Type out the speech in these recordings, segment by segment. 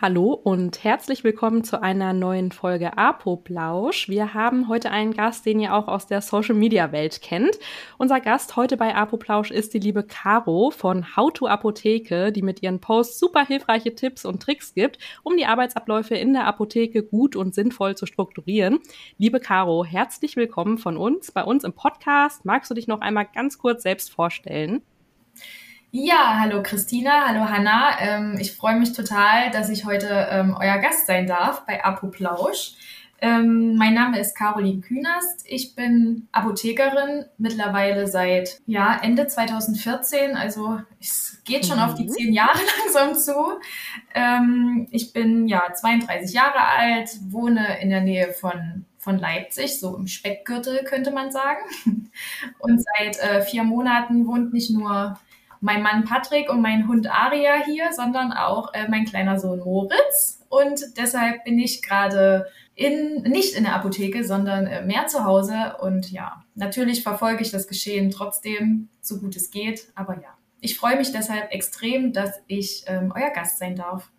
Hallo und herzlich willkommen zu einer neuen Folge Apoplausch. Wir haben heute einen Gast, den ihr auch aus der Social Media Welt kennt. Unser Gast heute bei Apoplausch ist die liebe Caro von How to Apotheke, die mit ihren Posts super hilfreiche Tipps und Tricks gibt, um die Arbeitsabläufe in der Apotheke gut und sinnvoll zu strukturieren. Liebe Caro, herzlich willkommen von uns bei uns im Podcast. Magst du dich noch einmal ganz kurz selbst vorstellen? Ja, hallo Christina, hallo Hanna. Ähm, ich freue mich total, dass ich heute ähm, euer Gast sein darf bei Apoplausch. Ähm, mein Name ist Caroline Künast. Ich bin Apothekerin mittlerweile seit ja, Ende 2014. Also es geht schon mhm. auf die mhm. zehn Jahre langsam zu. Ähm, ich bin ja 32 Jahre alt, wohne in der Nähe von von Leipzig, so im Speckgürtel könnte man sagen. Und seit äh, vier Monaten wohnt nicht nur mein Mann Patrick und mein Hund Aria hier, sondern auch äh, mein kleiner Sohn Moritz. Und deshalb bin ich gerade in, nicht in der Apotheke, sondern äh, mehr zu Hause. Und ja, natürlich verfolge ich das Geschehen trotzdem, so gut es geht. Aber ja, ich freue mich deshalb extrem, dass ich ähm, euer Gast sein darf.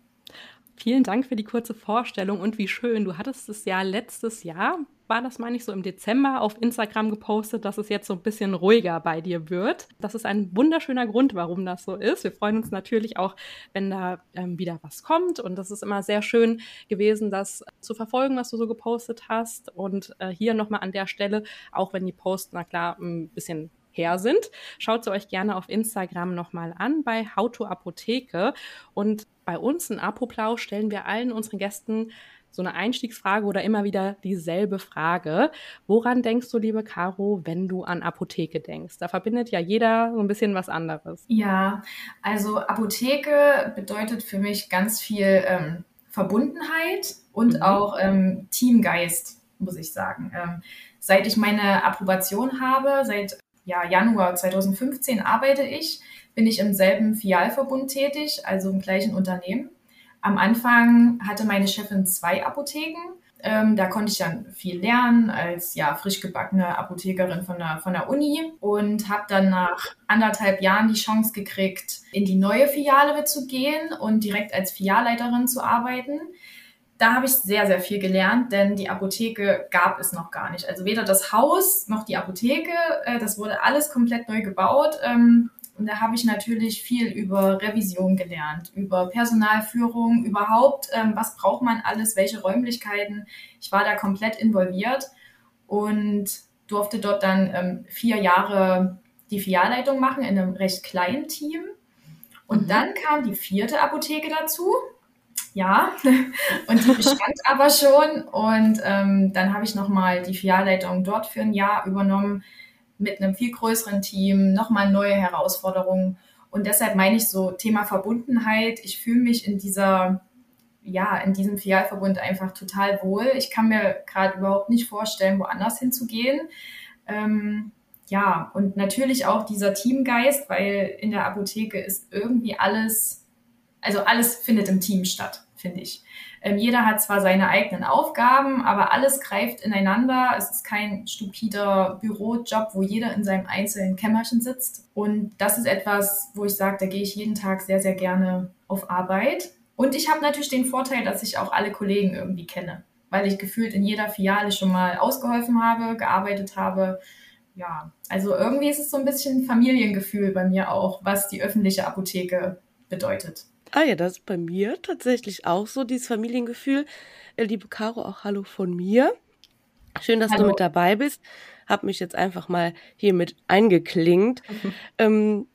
Vielen Dank für die kurze Vorstellung und wie schön. Du hattest es ja letztes Jahr war das, meine ich, so im Dezember auf Instagram gepostet, dass es jetzt so ein bisschen ruhiger bei dir wird. Das ist ein wunderschöner Grund, warum das so ist. Wir freuen uns natürlich auch, wenn da ähm, wieder was kommt. Und das ist immer sehr schön gewesen, das zu verfolgen, was du so gepostet hast. Und äh, hier nochmal an der Stelle, auch wenn die Posts, na klar, ein bisschen her sind. Schaut sie euch gerne auf Instagram nochmal an bei How to Apotheke. Und bei uns in Apoplau stellen wir allen unseren Gästen so eine Einstiegsfrage oder immer wieder dieselbe Frage. Woran denkst du, liebe Caro, wenn du an Apotheke denkst? Da verbindet ja jeder so ein bisschen was anderes. Ja, also Apotheke bedeutet für mich ganz viel ähm, Verbundenheit und mhm. auch ähm, Teamgeist, muss ich sagen. Ähm, seit ich meine Approbation habe, seit ja, Januar 2015 arbeite ich, bin ich im selben Fialverbund tätig, also im gleichen Unternehmen. Am Anfang hatte meine Chefin zwei Apotheken. Ähm, da konnte ich dann viel lernen als ja frisch gebackene Apothekerin von der, von der Uni und habe dann nach anderthalb Jahren die Chance gekriegt, in die neue Filiale zu gehen und direkt als Filialleiterin zu arbeiten. Da habe ich sehr, sehr viel gelernt, denn die Apotheke gab es noch gar nicht. Also weder das Haus noch die Apotheke, äh, das wurde alles komplett neu gebaut. Ähm, und da habe ich natürlich viel über Revision gelernt, über Personalführung, überhaupt, ähm, was braucht man alles, welche Räumlichkeiten. Ich war da komplett involviert und durfte dort dann ähm, vier Jahre die Filialleitung machen in einem recht kleinen Team. Und mhm. dann kam die vierte Apotheke dazu. Ja, und die bestand aber schon. Und ähm, dann habe ich nochmal die Filialleitung dort für ein Jahr übernommen mit einem viel größeren Team, nochmal neue Herausforderungen. Und deshalb meine ich so Thema Verbundenheit. Ich fühle mich in dieser, ja, in diesem Filialverbund einfach total wohl. Ich kann mir gerade überhaupt nicht vorstellen, woanders hinzugehen. Ähm, ja, und natürlich auch dieser Teamgeist, weil in der Apotheke ist irgendwie alles, also alles findet im Team statt, finde ich. Ähm, jeder hat zwar seine eigenen Aufgaben, aber alles greift ineinander. Es ist kein stupider Bürojob, wo jeder in seinem einzelnen Kämmerchen sitzt. Und das ist etwas, wo ich sage, da gehe ich jeden Tag sehr, sehr gerne auf Arbeit. Und ich habe natürlich den Vorteil, dass ich auch alle Kollegen irgendwie kenne, weil ich gefühlt in jeder Filiale schon mal ausgeholfen habe, gearbeitet habe. Ja, also irgendwie ist es so ein bisschen Familiengefühl bei mir auch, was die öffentliche Apotheke bedeutet. Ah ja, das ist bei mir tatsächlich auch so, dieses Familiengefühl. Äh, liebe Caro, auch Hallo von mir. Schön, dass Hallo. du mit dabei bist. Hab mich jetzt einfach mal hier mit eingeklingt. Mhm. Ähm,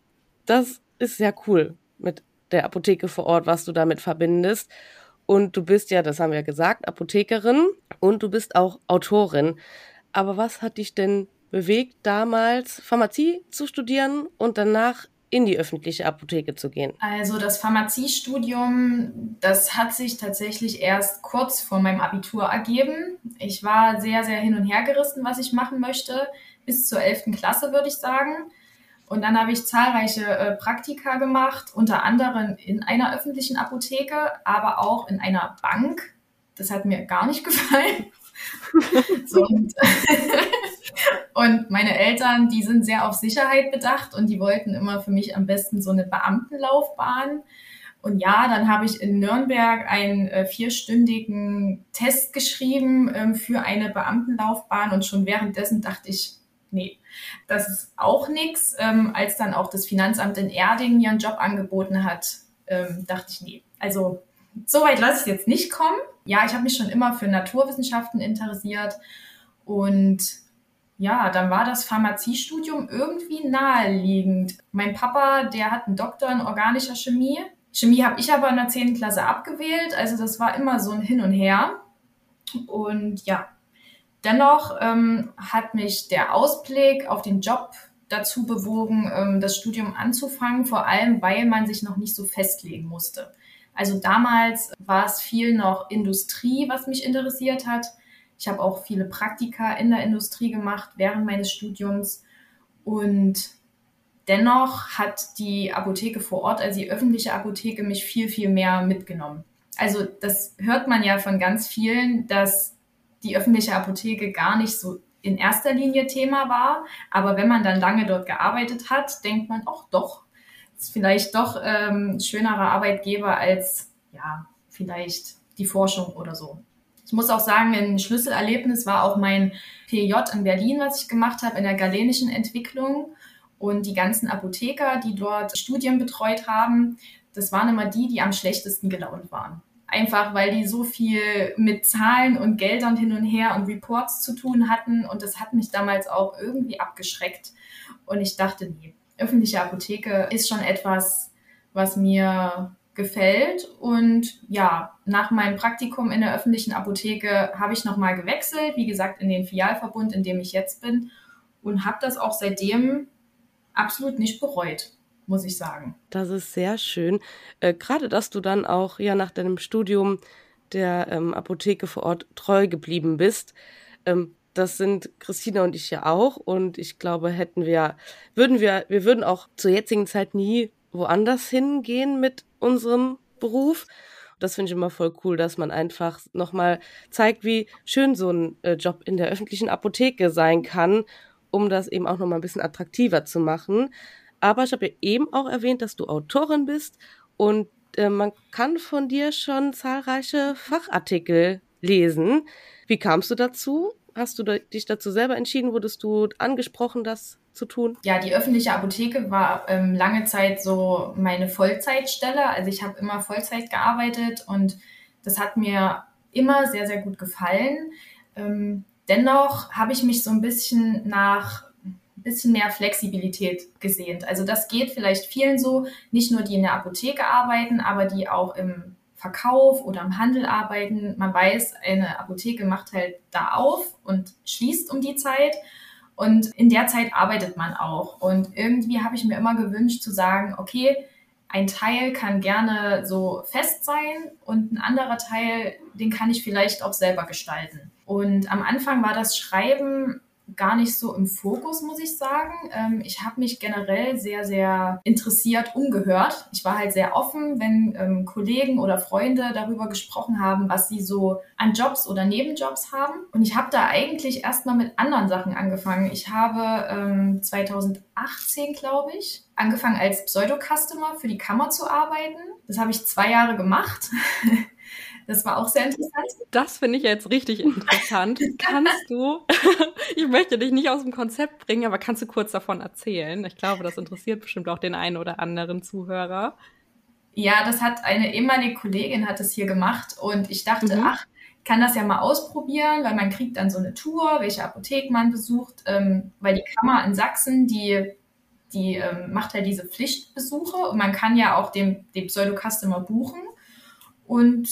das ist sehr cool mit der Apotheke vor Ort, was du damit verbindest. Und du bist ja, das haben wir ja gesagt, Apothekerin und du bist auch Autorin. Aber was hat dich denn bewegt, damals Pharmazie zu studieren und danach in die öffentliche Apotheke zu gehen? Also das Pharmaziestudium, das hat sich tatsächlich erst kurz vor meinem Abitur ergeben. Ich war sehr, sehr hin und her gerissen, was ich machen möchte, bis zur 11. Klasse würde ich sagen. Und dann habe ich zahlreiche äh, Praktika gemacht, unter anderem in einer öffentlichen Apotheke, aber auch in einer Bank. Das hat mir gar nicht gefallen. so, und und meine Eltern, die sind sehr auf Sicherheit bedacht und die wollten immer für mich am besten so eine Beamtenlaufbahn. Und ja, dann habe ich in Nürnberg einen äh, vierstündigen Test geschrieben ähm, für eine Beamtenlaufbahn und schon währenddessen dachte ich, nee, das ist auch nichts. Ähm, als dann auch das Finanzamt in Erding mir einen Job angeboten hat, ähm, dachte ich, nee, also so weit lasse ich jetzt nicht kommen. Ja, ich habe mich schon immer für Naturwissenschaften interessiert und ja, dann war das Pharmaziestudium irgendwie naheliegend. Mein Papa, der hat einen Doktor in organischer Chemie. Chemie habe ich aber in der 10. Klasse abgewählt, also das war immer so ein Hin und Her. Und ja, dennoch ähm, hat mich der Ausblick auf den Job dazu bewogen, ähm, das Studium anzufangen, vor allem weil man sich noch nicht so festlegen musste. Also damals war es viel noch Industrie, was mich interessiert hat. Ich habe auch viele Praktika in der Industrie gemacht während meines Studiums und dennoch hat die Apotheke vor Ort, also die öffentliche Apotheke, mich viel, viel mehr mitgenommen. Also das hört man ja von ganz vielen, dass die öffentliche Apotheke gar nicht so in erster Linie Thema war. Aber wenn man dann lange dort gearbeitet hat, denkt man, auch doch, ist vielleicht doch ähm, schönerer Arbeitgeber als ja vielleicht die Forschung oder so. Ich muss auch sagen, ein Schlüsselerlebnis war auch mein PJ in Berlin, was ich gemacht habe in der galenischen Entwicklung. Und die ganzen Apotheker, die dort Studien betreut haben, das waren immer die, die am schlechtesten gelaunt waren. Einfach weil die so viel mit Zahlen und Geldern hin und her und Reports zu tun hatten. Und das hat mich damals auch irgendwie abgeschreckt. Und ich dachte, nee, öffentliche Apotheke ist schon etwas, was mir gefällt. Und ja, nach meinem Praktikum in der öffentlichen Apotheke habe ich nochmal gewechselt, wie gesagt, in den Filialverbund, in dem ich jetzt bin. Und habe das auch seitdem absolut nicht bereut, muss ich sagen. Das ist sehr schön. Äh, Gerade, dass du dann auch ja nach deinem Studium der ähm, Apotheke vor Ort treu geblieben bist. Ähm, das sind Christina und ich ja auch. Und ich glaube, hätten wir, würden wir, wir würden auch zur jetzigen Zeit nie woanders hingehen mit unserem Beruf. Das finde ich immer voll cool, dass man einfach nochmal zeigt, wie schön so ein äh, Job in der öffentlichen Apotheke sein kann, um das eben auch nochmal ein bisschen attraktiver zu machen. Aber ich habe ja eben auch erwähnt, dass du Autorin bist und äh, man kann von dir schon zahlreiche Fachartikel lesen. Wie kamst du dazu? Hast du dich dazu selber entschieden? Wurdest du angesprochen, das zu tun? Ja, die öffentliche Apotheke war ähm, lange Zeit so meine Vollzeitstelle. Also ich habe immer Vollzeit gearbeitet und das hat mir immer sehr, sehr gut gefallen. Ähm, dennoch habe ich mich so ein bisschen nach ein bisschen mehr Flexibilität gesehnt. Also das geht vielleicht vielen so, nicht nur die in der Apotheke arbeiten, aber die auch im Verkauf oder im Handel arbeiten. Man weiß, eine Apotheke macht halt da auf und schließt um die Zeit. Und in der Zeit arbeitet man auch. Und irgendwie habe ich mir immer gewünscht zu sagen, okay, ein Teil kann gerne so fest sein und ein anderer Teil, den kann ich vielleicht auch selber gestalten. Und am Anfang war das Schreiben gar nicht so im Fokus, muss ich sagen. Ähm, ich habe mich generell sehr, sehr interessiert umgehört. Ich war halt sehr offen, wenn ähm, Kollegen oder Freunde darüber gesprochen haben, was sie so an Jobs oder Nebenjobs haben. Und ich habe da eigentlich erstmal mit anderen Sachen angefangen. Ich habe ähm, 2018, glaube ich, angefangen als Pseudo-Customer für die Kammer zu arbeiten. Das habe ich zwei Jahre gemacht. Das war auch sehr interessant. Das finde ich jetzt richtig interessant. kannst du, ich möchte dich nicht aus dem Konzept bringen, aber kannst du kurz davon erzählen? Ich glaube, das interessiert bestimmt auch den einen oder anderen Zuhörer. Ja, das hat eine ehemalige Kollegin hat es hier gemacht und ich dachte, mhm. ach, kann das ja mal ausprobieren, weil man kriegt dann so eine Tour, welche Apotheken man besucht, ähm, weil die Kammer in Sachsen, die die ähm, macht ja diese Pflichtbesuche und man kann ja auch den, den Pseudo-Customer buchen. Und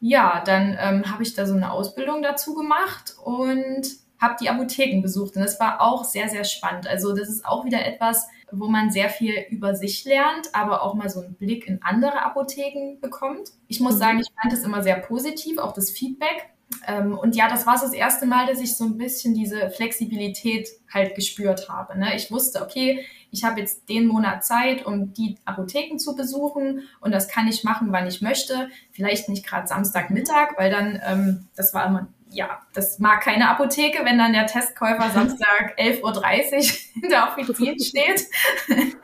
ja, dann ähm, habe ich da so eine Ausbildung dazu gemacht und habe die Apotheken besucht. Und das war auch sehr, sehr spannend. Also das ist auch wieder etwas, wo man sehr viel über sich lernt, aber auch mal so einen Blick in andere Apotheken bekommt. Ich muss mhm. sagen, ich fand es immer sehr positiv, auch das Feedback. Ähm, und ja, das war das erste Mal, dass ich so ein bisschen diese Flexibilität halt gespürt habe. Ne? Ich wusste, okay, ich habe jetzt den Monat Zeit, um die Apotheken zu besuchen und das kann ich machen, wann ich möchte. Vielleicht nicht gerade Samstagmittag, weil dann, ähm, das war immer, ja, das mag keine Apotheke, wenn dann der Testkäufer Samstag 11.30 Uhr in der Offizien steht.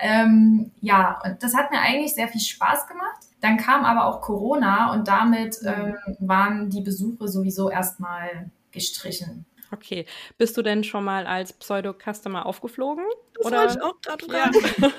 Ähm, ja, und das hat mir eigentlich sehr viel Spaß gemacht. Dann kam aber auch Corona und damit mhm. ähm, waren die Besuche sowieso erstmal gestrichen. Okay. Bist du denn schon mal als Pseudo-Customer aufgeflogen? Das Oder? wollte ich auch gerade fragen. Ja.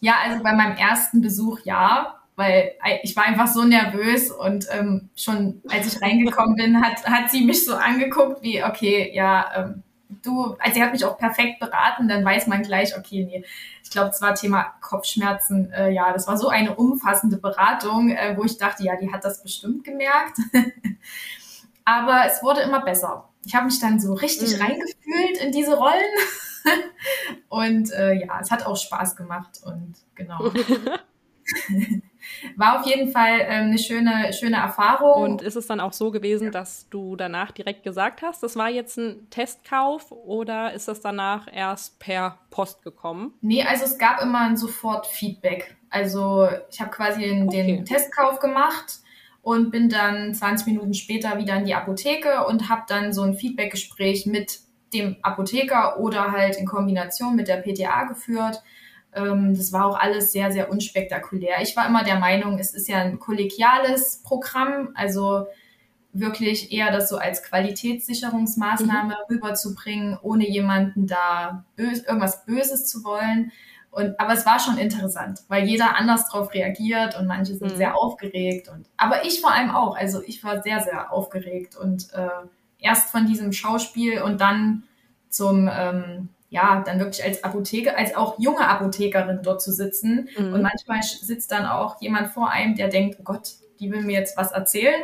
ja, also bei meinem ersten Besuch ja, weil ich war einfach so nervös und ähm, schon als ich reingekommen bin, hat, hat sie mich so angeguckt wie, okay, ja, ähm, du, also sie hat mich auch perfekt beraten, dann weiß man gleich, okay, nee, ich glaube, es war Thema Kopfschmerzen, äh, ja, das war so eine umfassende Beratung, äh, wo ich dachte, ja, die hat das bestimmt gemerkt. Aber es wurde immer besser. Ich habe mich dann so richtig mhm. reingefühlt in diese Rollen. und äh, ja, es hat auch Spaß gemacht und genau. War auf jeden Fall ähm, eine schöne, schöne Erfahrung. Und ist es dann auch so gewesen, dass du danach direkt gesagt hast, das war jetzt ein Testkauf oder ist das danach erst per Post gekommen? Nee, also es gab immer ein sofort Feedback. Also ich habe quasi den, okay. den Testkauf gemacht und bin dann 20 Minuten später wieder in die Apotheke und habe dann so ein Feedbackgespräch mit dem Apotheker oder halt in Kombination mit der PTA geführt. Ähm, das war auch alles sehr, sehr unspektakulär. Ich war immer der Meinung, es ist ja ein kollegiales Programm, also wirklich eher das so als Qualitätssicherungsmaßnahme mhm. rüberzubringen, ohne jemanden da bös irgendwas Böses zu wollen. Und, aber es war schon interessant, weil jeder anders drauf reagiert und manche sind mhm. sehr aufgeregt. Und, aber ich vor allem auch. Also ich war sehr, sehr aufgeregt und äh, erst von diesem Schauspiel und dann zum, ähm, ja, dann wirklich als Apotheke, als auch junge Apothekerin dort zu sitzen. Mhm. Und manchmal sitzt dann auch jemand vor einem, der denkt, oh Gott, die will mir jetzt was erzählen.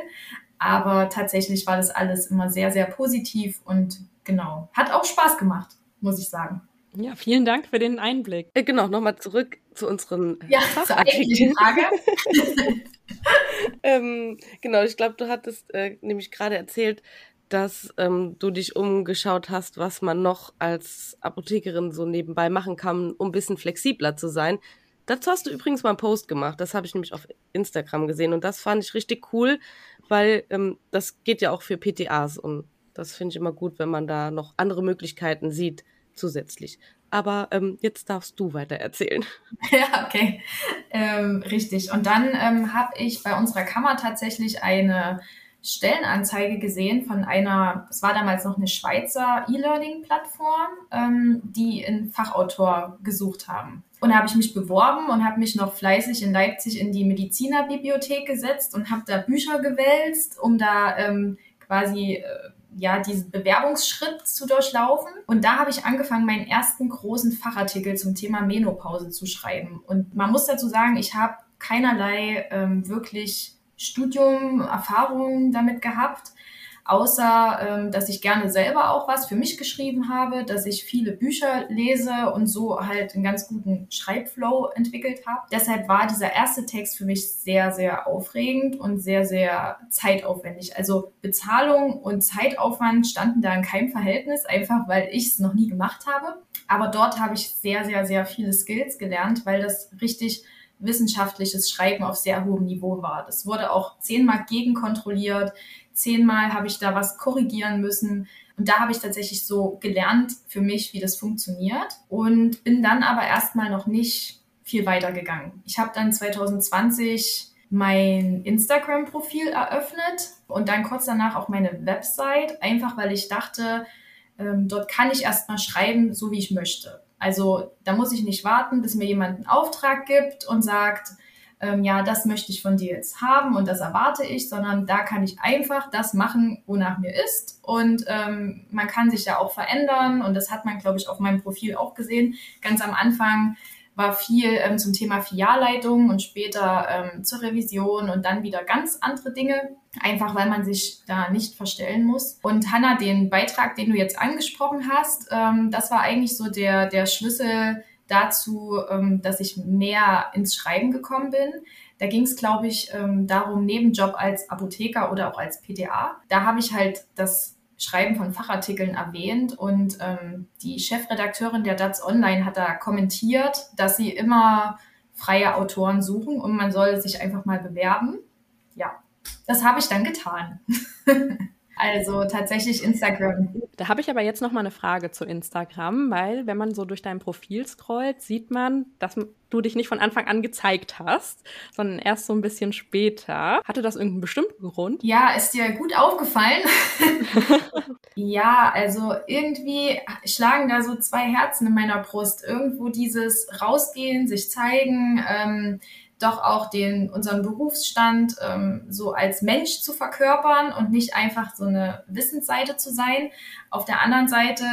Aber tatsächlich war das alles immer sehr, sehr positiv und genau, hat auch Spaß gemacht, muss ich sagen. Ja, vielen Dank für den Einblick. Äh, genau, nochmal zurück zu unseren ja, Fachartikeln. Frage. ähm, genau, ich glaube, du hattest äh, nämlich gerade erzählt, dass ähm, du dich umgeschaut hast, was man noch als Apothekerin so nebenbei machen kann, um ein bisschen flexibler zu sein. Dazu hast du übrigens mal einen Post gemacht. Das habe ich nämlich auf Instagram gesehen und das fand ich richtig cool, weil ähm, das geht ja auch für PTAs und das finde ich immer gut, wenn man da noch andere Möglichkeiten sieht, zusätzlich. Aber ähm, jetzt darfst du weiter erzählen. Ja, okay. Ähm, richtig. Und dann ähm, habe ich bei unserer Kammer tatsächlich eine Stellenanzeige gesehen von einer, es war damals noch eine Schweizer E-Learning-Plattform, ähm, die einen Fachautor gesucht haben. Und da habe ich mich beworben und habe mich noch fleißig in Leipzig in die Medizinerbibliothek gesetzt und habe da Bücher gewälzt, um da ähm, quasi äh, ja, diesen Bewerbungsschritt zu durchlaufen. Und da habe ich angefangen, meinen ersten großen Fachartikel zum Thema Menopause zu schreiben. Und man muss dazu sagen, ich habe keinerlei ähm, wirklich Studium, Erfahrungen damit gehabt außer ähm, dass ich gerne selber auch was für mich geschrieben habe, dass ich viele Bücher lese und so halt einen ganz guten Schreibflow entwickelt habe. Deshalb war dieser erste Text für mich sehr, sehr aufregend und sehr, sehr zeitaufwendig. Also Bezahlung und Zeitaufwand standen da in keinem Verhältnis, einfach weil ich es noch nie gemacht habe. Aber dort habe ich sehr, sehr, sehr viele Skills gelernt, weil das richtig wissenschaftliches Schreiben auf sehr hohem Niveau war. Das wurde auch zehnmal gegenkontrolliert zehnmal habe ich da was korrigieren müssen. Und da habe ich tatsächlich so gelernt für mich, wie das funktioniert. Und bin dann aber erstmal noch nicht viel weiter gegangen. Ich habe dann 2020 mein Instagram-Profil eröffnet und dann kurz danach auch meine Website, einfach weil ich dachte, ähm, dort kann ich erstmal schreiben, so wie ich möchte. Also da muss ich nicht warten, bis mir jemand einen Auftrag gibt und sagt, ähm, ja, das möchte ich von dir jetzt haben und das erwarte ich, sondern da kann ich einfach das machen, wonach mir ist. Und ähm, man kann sich ja auch verändern und das hat man, glaube ich, auf meinem Profil auch gesehen. Ganz am Anfang war viel ähm, zum Thema Filialleitung und später ähm, zur Revision und dann wieder ganz andere Dinge, einfach weil man sich da nicht verstellen muss. Und Hanna, den Beitrag, den du jetzt angesprochen hast, ähm, das war eigentlich so der, der Schlüssel dazu, ähm, dass ich mehr ins Schreiben gekommen bin. Da ging es, glaube ich, ähm, darum, Nebenjob als Apotheker oder auch als PTA. Da habe ich halt das Schreiben von Fachartikeln erwähnt und ähm, die Chefredakteurin der DATS Online hat da kommentiert, dass sie immer freie Autoren suchen und man soll sich einfach mal bewerben. Ja, das habe ich dann getan. Also tatsächlich Instagram. Da habe ich aber jetzt noch mal eine Frage zu Instagram, weil wenn man so durch dein Profil scrollt, sieht man, dass du dich nicht von Anfang an gezeigt hast, sondern erst so ein bisschen später. Hatte das irgendeinen bestimmten Grund? Ja, ist dir gut aufgefallen? ja, also irgendwie schlagen da so zwei Herzen in meiner Brust. Irgendwo dieses Rausgehen, sich zeigen, ähm, doch auch den, unseren Berufsstand ähm, so als Mensch zu verkörpern und nicht einfach so eine Wissensseite zu sein. Auf der anderen Seite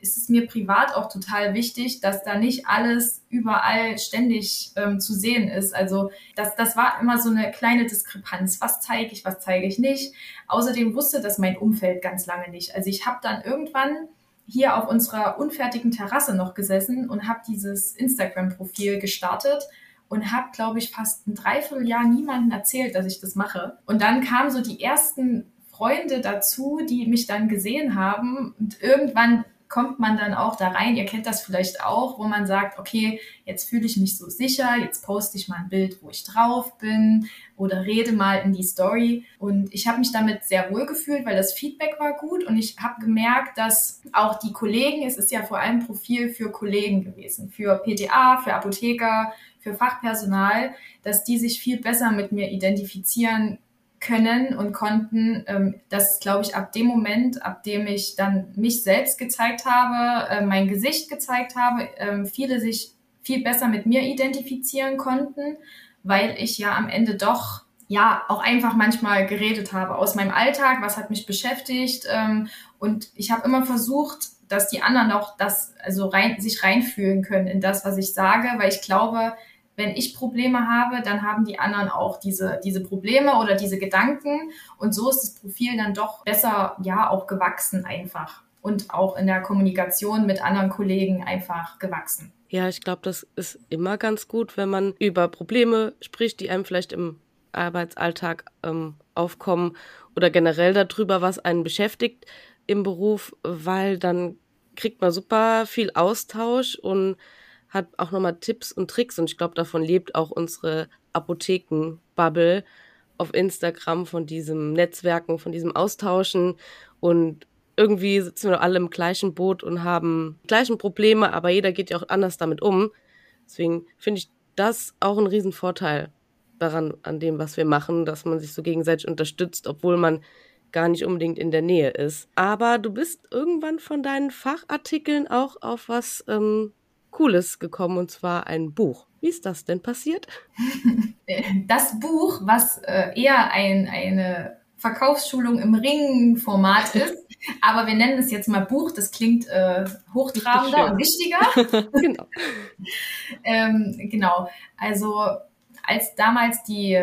ist es mir privat auch total wichtig, dass da nicht alles überall ständig ähm, zu sehen ist. Also das, das war immer so eine kleine Diskrepanz. Was zeige ich, was zeige ich nicht. Außerdem wusste das mein Umfeld ganz lange nicht. Also ich habe dann irgendwann hier auf unserer unfertigen Terrasse noch gesessen und habe dieses Instagram-Profil gestartet und habe, glaube ich, fast ein Dreivierteljahr niemandem erzählt, dass ich das mache. Und dann kamen so die ersten Freunde dazu, die mich dann gesehen haben. Und irgendwann kommt man dann auch da rein, ihr kennt das vielleicht auch, wo man sagt, okay, jetzt fühle ich mich so sicher, jetzt poste ich mal ein Bild, wo ich drauf bin oder rede mal in die Story. Und ich habe mich damit sehr wohl gefühlt, weil das Feedback war gut und ich habe gemerkt, dass auch die Kollegen, es ist ja vor allem Profil für Kollegen gewesen, für PTA, für Apotheker, für Fachpersonal, dass die sich viel besser mit mir identifizieren können und konnten. Ähm, das glaube ich ab dem Moment, ab dem ich dann mich selbst gezeigt habe, äh, mein Gesicht gezeigt habe, äh, viele sich viel besser mit mir identifizieren konnten, weil ich ja am Ende doch ja auch einfach manchmal geredet habe aus meinem Alltag, was hat mich beschäftigt ähm, und ich habe immer versucht, dass die anderen auch das also rein sich reinfühlen können in das, was ich sage, weil ich glaube, wenn ich Probleme habe, dann haben die anderen auch diese, diese Probleme oder diese Gedanken. Und so ist das Profil dann doch besser, ja, auch gewachsen einfach. Und auch in der Kommunikation mit anderen Kollegen einfach gewachsen. Ja, ich glaube, das ist immer ganz gut, wenn man über Probleme spricht, die einem vielleicht im Arbeitsalltag ähm, aufkommen oder generell darüber, was einen beschäftigt im Beruf, weil dann kriegt man super viel Austausch und hat auch nochmal Tipps und Tricks und ich glaube, davon lebt auch unsere Apotheken-Bubble auf Instagram von diesem Netzwerken, von diesem Austauschen und irgendwie sitzen wir alle im gleichen Boot und haben die gleichen Probleme, aber jeder geht ja auch anders damit um. Deswegen finde ich das auch ein Riesenvorteil daran, an dem, was wir machen, dass man sich so gegenseitig unterstützt, obwohl man gar nicht unbedingt in der Nähe ist. Aber du bist irgendwann von deinen Fachartikeln auch auf was ähm, Cooles gekommen, und zwar ein Buch. Wie ist das denn passiert? Das Buch, was äh, eher ein, eine Verkaufsschulung im Ringformat ist, aber wir nennen es jetzt mal Buch, das klingt äh, hochtrabender und wichtiger. genau. ähm, genau. Also als damals die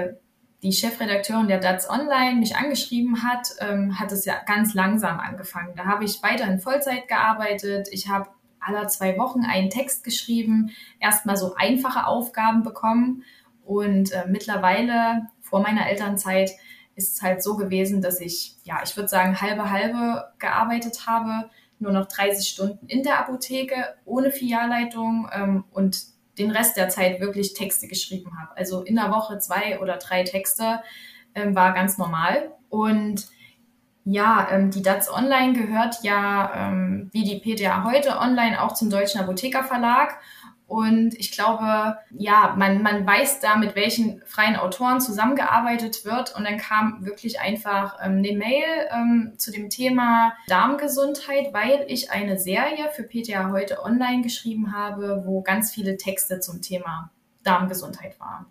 die Chefredakteurin der DATS Online mich angeschrieben hat, ähm, hat es ja ganz langsam angefangen. Da habe ich weiterhin Vollzeit gearbeitet. Ich habe aller zwei Wochen einen Text geschrieben, erstmal so einfache Aufgaben bekommen. Und äh, mittlerweile, vor meiner Elternzeit, ist es halt so gewesen, dass ich, ja, ich würde sagen, halbe halbe gearbeitet habe, nur noch 30 Stunden in der Apotheke, ohne Filialleitung ähm, und den Rest der Zeit wirklich Texte geschrieben habe. Also in der Woche zwei oder drei Texte ähm, war ganz normal. Und ja, ähm, die DATS Online gehört ja ähm, wie die PTA heute online auch zum Deutschen Apotheker Verlag. Und ich glaube, ja, man, man weiß da, mit welchen freien Autoren zusammengearbeitet wird. Und dann kam wirklich einfach ähm, eine Mail ähm, zu dem Thema Darmgesundheit, weil ich eine Serie für PTA heute online geschrieben habe, wo ganz viele Texte zum Thema Darmgesundheit waren.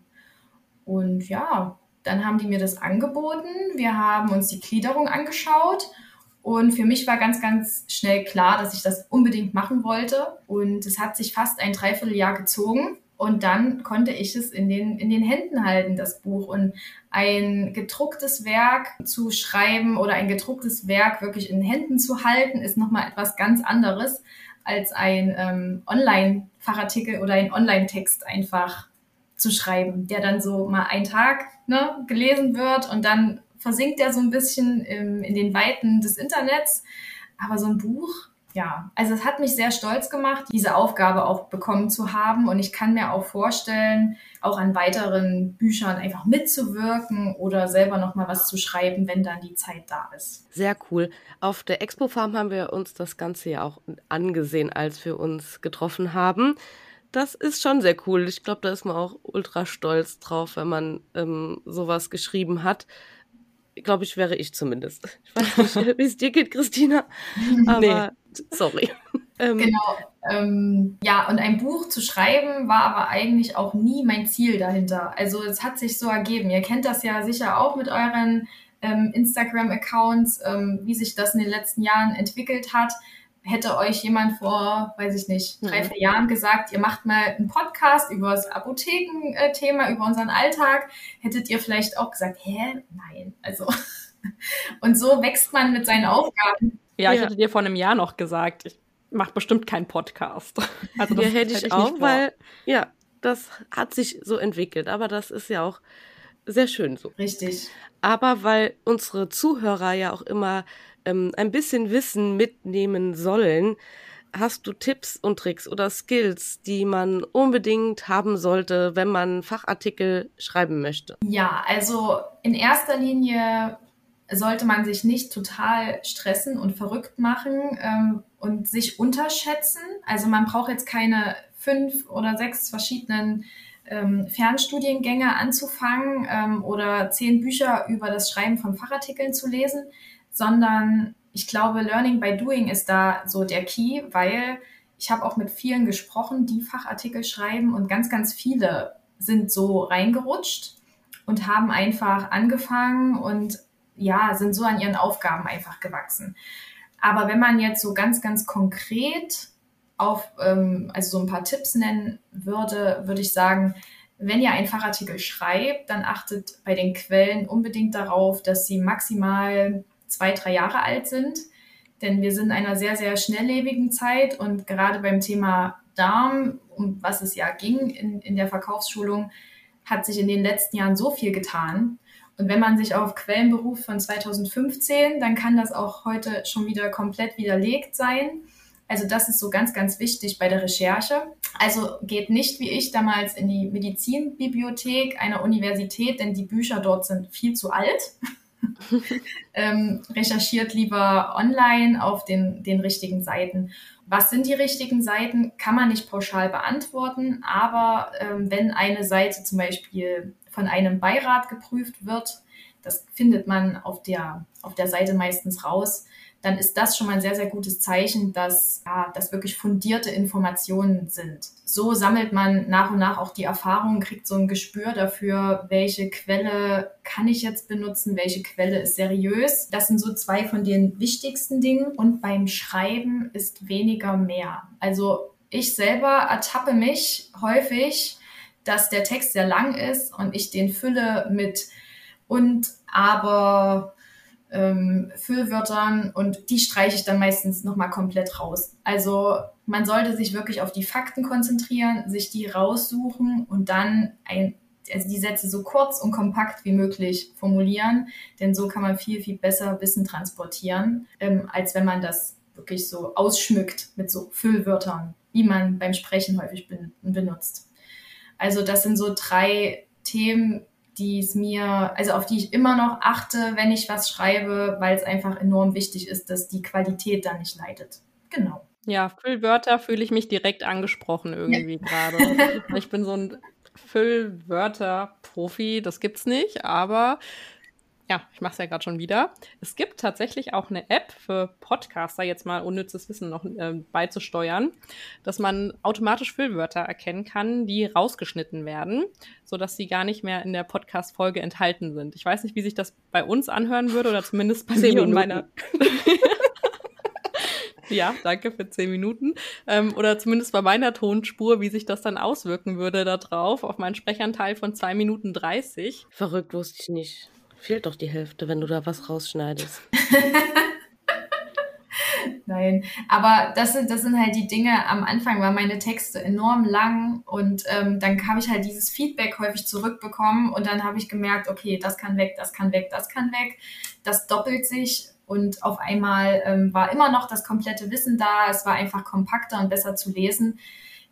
Und ja, dann haben die mir das angeboten. Wir haben uns die Gliederung angeschaut. Und für mich war ganz, ganz schnell klar, dass ich das unbedingt machen wollte. Und es hat sich fast ein Dreivierteljahr gezogen. Und dann konnte ich es in den, in den Händen halten, das Buch. Und ein gedrucktes Werk zu schreiben oder ein gedrucktes Werk wirklich in Händen zu halten, ist nochmal etwas ganz anderes als ein ähm, Online-Fachartikel oder ein Online-Text einfach zu schreiben, der dann so mal einen Tag ne, gelesen wird und dann versinkt er so ein bisschen im, in den Weiten des Internets. Aber so ein Buch, ja, also es hat mich sehr stolz gemacht, diese Aufgabe auch bekommen zu haben. Und ich kann mir auch vorstellen, auch an weiteren Büchern einfach mitzuwirken oder selber nochmal was zu schreiben, wenn dann die Zeit da ist. Sehr cool. Auf der Expo Farm haben wir uns das Ganze ja auch angesehen, als wir uns getroffen haben. Das ist schon sehr cool. Ich glaube, da ist man auch ultra stolz drauf, wenn man ähm, sowas geschrieben hat glaube ich, wäre ich zumindest. Ich weiß nicht, wie es dir geht, Christina. Aber nee. sorry. Ähm, genau. Ähm, ja, und ein Buch zu schreiben war aber eigentlich auch nie mein Ziel dahinter. Also es hat sich so ergeben. Ihr kennt das ja sicher auch mit euren ähm, Instagram-Accounts, ähm, wie sich das in den letzten Jahren entwickelt hat hätte euch jemand vor, weiß ich nicht, drei, mhm. vier Jahren gesagt, ihr macht mal einen Podcast über das Apothekenthema, über unseren Alltag, hättet ihr vielleicht auch gesagt, hä? Nein. Also, und so wächst man mit seinen Aufgaben. Ja, ich hätte dir vor einem Jahr noch gesagt, ich mache bestimmt keinen Podcast. Also das ja, hätte ich, ich auch, weil, ja, das hat sich so entwickelt, aber das ist ja auch sehr schön so. Richtig. Aber weil unsere Zuhörer ja auch immer ähm, ein bisschen Wissen mitnehmen sollen, hast du Tipps und Tricks oder Skills, die man unbedingt haben sollte, wenn man Fachartikel schreiben möchte? Ja, also in erster Linie sollte man sich nicht total stressen und verrückt machen ähm, und sich unterschätzen. Also man braucht jetzt keine fünf oder sechs verschiedenen ähm, Fernstudiengänge anzufangen ähm, oder zehn Bücher über das Schreiben von Fachartikeln zu lesen sondern ich glaube, Learning by Doing ist da so der Key, weil ich habe auch mit vielen gesprochen, die Fachartikel schreiben und ganz, ganz viele sind so reingerutscht und haben einfach angefangen und ja, sind so an ihren Aufgaben einfach gewachsen. Aber wenn man jetzt so ganz, ganz konkret auf, ähm, also so ein paar Tipps nennen würde, würde ich sagen, wenn ihr einen Fachartikel schreibt, dann achtet bei den Quellen unbedingt darauf, dass sie maximal zwei, drei Jahre alt sind. Denn wir sind in einer sehr, sehr schnelllebigen Zeit und gerade beim Thema Darm, um was es ja ging in, in der Verkaufsschulung, hat sich in den letzten Jahren so viel getan. Und wenn man sich auf Quellen beruft von 2015, dann kann das auch heute schon wieder komplett widerlegt sein. Also das ist so ganz, ganz wichtig bei der Recherche. Also geht nicht wie ich damals in die Medizinbibliothek einer Universität, denn die Bücher dort sind viel zu alt. ähm, recherchiert lieber online auf den, den richtigen Seiten. Was sind die richtigen Seiten, kann man nicht pauschal beantworten, aber ähm, wenn eine Seite zum Beispiel von einem Beirat geprüft wird, das findet man auf der, auf der Seite meistens raus, dann ist das schon mal ein sehr, sehr gutes Zeichen, dass ja, das wirklich fundierte Informationen sind. So sammelt man nach und nach auch die Erfahrungen, kriegt so ein Gespür dafür, welche Quelle kann ich jetzt benutzen, welche Quelle ist seriös. Das sind so zwei von den wichtigsten Dingen. Und beim Schreiben ist weniger mehr. Also ich selber ertappe mich häufig, dass der Text sehr lang ist und ich den fülle mit und aber ähm, Füllwörtern und die streiche ich dann meistens nochmal komplett raus. Also man sollte sich wirklich auf die Fakten konzentrieren, sich die raussuchen und dann ein, also die Sätze so kurz und kompakt wie möglich formulieren, denn so kann man viel, viel besser Wissen transportieren, ähm, als wenn man das wirklich so ausschmückt mit so Füllwörtern, wie man beim Sprechen häufig ben benutzt. Also das sind so drei Themen, die es mir, also auf die ich immer noch achte, wenn ich was schreibe, weil es einfach enorm wichtig ist, dass die Qualität dann nicht leidet. Genau. Ja, Füllwörter fühle ich mich direkt angesprochen irgendwie ja. gerade. ich bin so ein Füllwörter-Profi, das gibt's nicht, aber ja, ich mache es ja gerade schon wieder. Es gibt tatsächlich auch eine App für Podcaster, jetzt mal unnützes Wissen noch äh, beizusteuern, dass man automatisch Füllwörter erkennen kann, die rausgeschnitten werden, sodass sie gar nicht mehr in der Podcast-Folge enthalten sind. Ich weiß nicht, wie sich das bei uns anhören würde oder zumindest bei mir und meiner. Ja, danke für zehn Minuten. Ähm, oder zumindest bei meiner Tonspur, wie sich das dann auswirken würde da drauf, auf meinen Sprechanteil von zwei Minuten dreißig. Verrückt wusste ich nicht. Fehlt doch die Hälfte, wenn du da was rausschneidest. Nein, aber das sind, das sind halt die Dinge. Am Anfang waren meine Texte enorm lang und ähm, dann habe ich halt dieses Feedback häufig zurückbekommen und dann habe ich gemerkt, okay, das kann weg, das kann weg, das kann weg. Das doppelt sich und auf einmal ähm, war immer noch das komplette Wissen da. Es war einfach kompakter und besser zu lesen.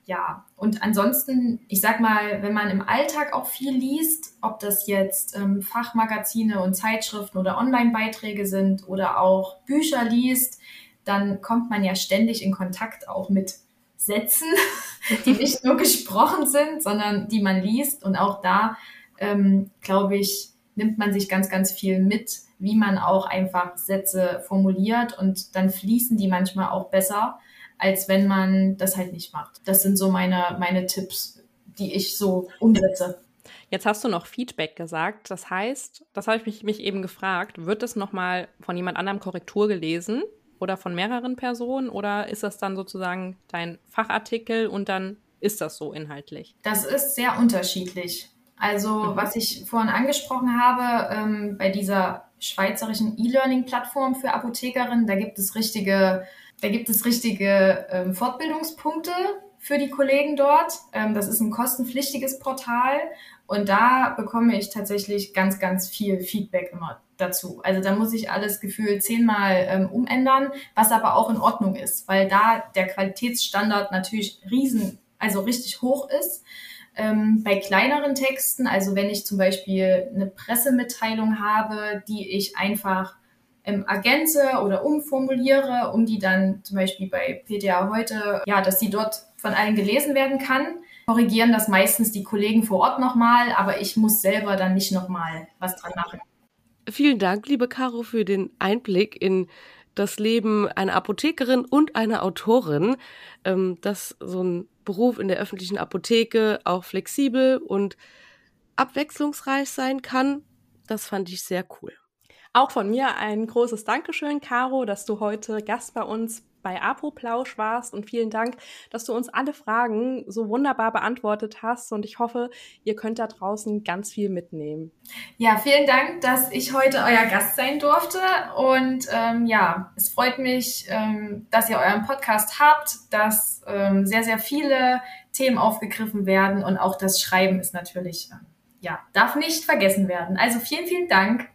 Ja, und ansonsten, ich sag mal, wenn man im Alltag auch viel liest, ob das jetzt ähm, Fachmagazine und Zeitschriften oder Online-Beiträge sind oder auch Bücher liest, dann kommt man ja ständig in Kontakt auch mit Sätzen, die nicht nur gesprochen sind, sondern die man liest. Und auch da, ähm, glaube ich, nimmt man sich ganz, ganz viel mit wie man auch einfach Sätze formuliert und dann fließen die manchmal auch besser, als wenn man das halt nicht macht. Das sind so meine, meine Tipps, die ich so umsetze. Jetzt hast du noch Feedback gesagt. Das heißt, das habe ich mich, mich eben gefragt, wird es nochmal von jemand anderem Korrektur gelesen oder von mehreren Personen oder ist das dann sozusagen dein Fachartikel und dann ist das so inhaltlich? Das ist sehr unterschiedlich. Also, mhm. was ich vorhin angesprochen habe, ähm, bei dieser schweizerischen E-Learning-Plattform für Apothekerinnen. Da gibt es richtige, da gibt es richtige ähm, Fortbildungspunkte für die Kollegen dort. Ähm, das ist ein kostenpflichtiges Portal und da bekomme ich tatsächlich ganz, ganz viel Feedback immer dazu. Also da muss ich alles gefühlt zehnmal ähm, umändern, was aber auch in Ordnung ist, weil da der Qualitätsstandard natürlich riesen, also richtig hoch ist. Ähm, bei kleineren Texten, also wenn ich zum Beispiel eine Pressemitteilung habe, die ich einfach ähm, ergänze oder umformuliere, um die dann zum Beispiel bei PTA heute, ja, dass die dort von allen gelesen werden kann, korrigieren das meistens die Kollegen vor Ort nochmal, aber ich muss selber dann nicht nochmal was dran machen. Vielen Dank, liebe Caro, für den Einblick in das Leben einer Apothekerin und einer Autorin, ähm, dass so ein Beruf in der öffentlichen Apotheke auch flexibel und abwechslungsreich sein kann. Das fand ich sehr cool. Auch von mir ein großes Dankeschön, Caro, dass du heute Gast bei uns bei Apoplausch warst und vielen Dank, dass du uns alle Fragen so wunderbar beantwortet hast und ich hoffe, ihr könnt da draußen ganz viel mitnehmen. Ja, vielen Dank, dass ich heute euer Gast sein durfte und ähm, ja, es freut mich, ähm, dass ihr euren Podcast habt, dass ähm, sehr, sehr viele Themen aufgegriffen werden und auch das Schreiben ist natürlich, ähm, ja, darf nicht vergessen werden. Also vielen, vielen Dank.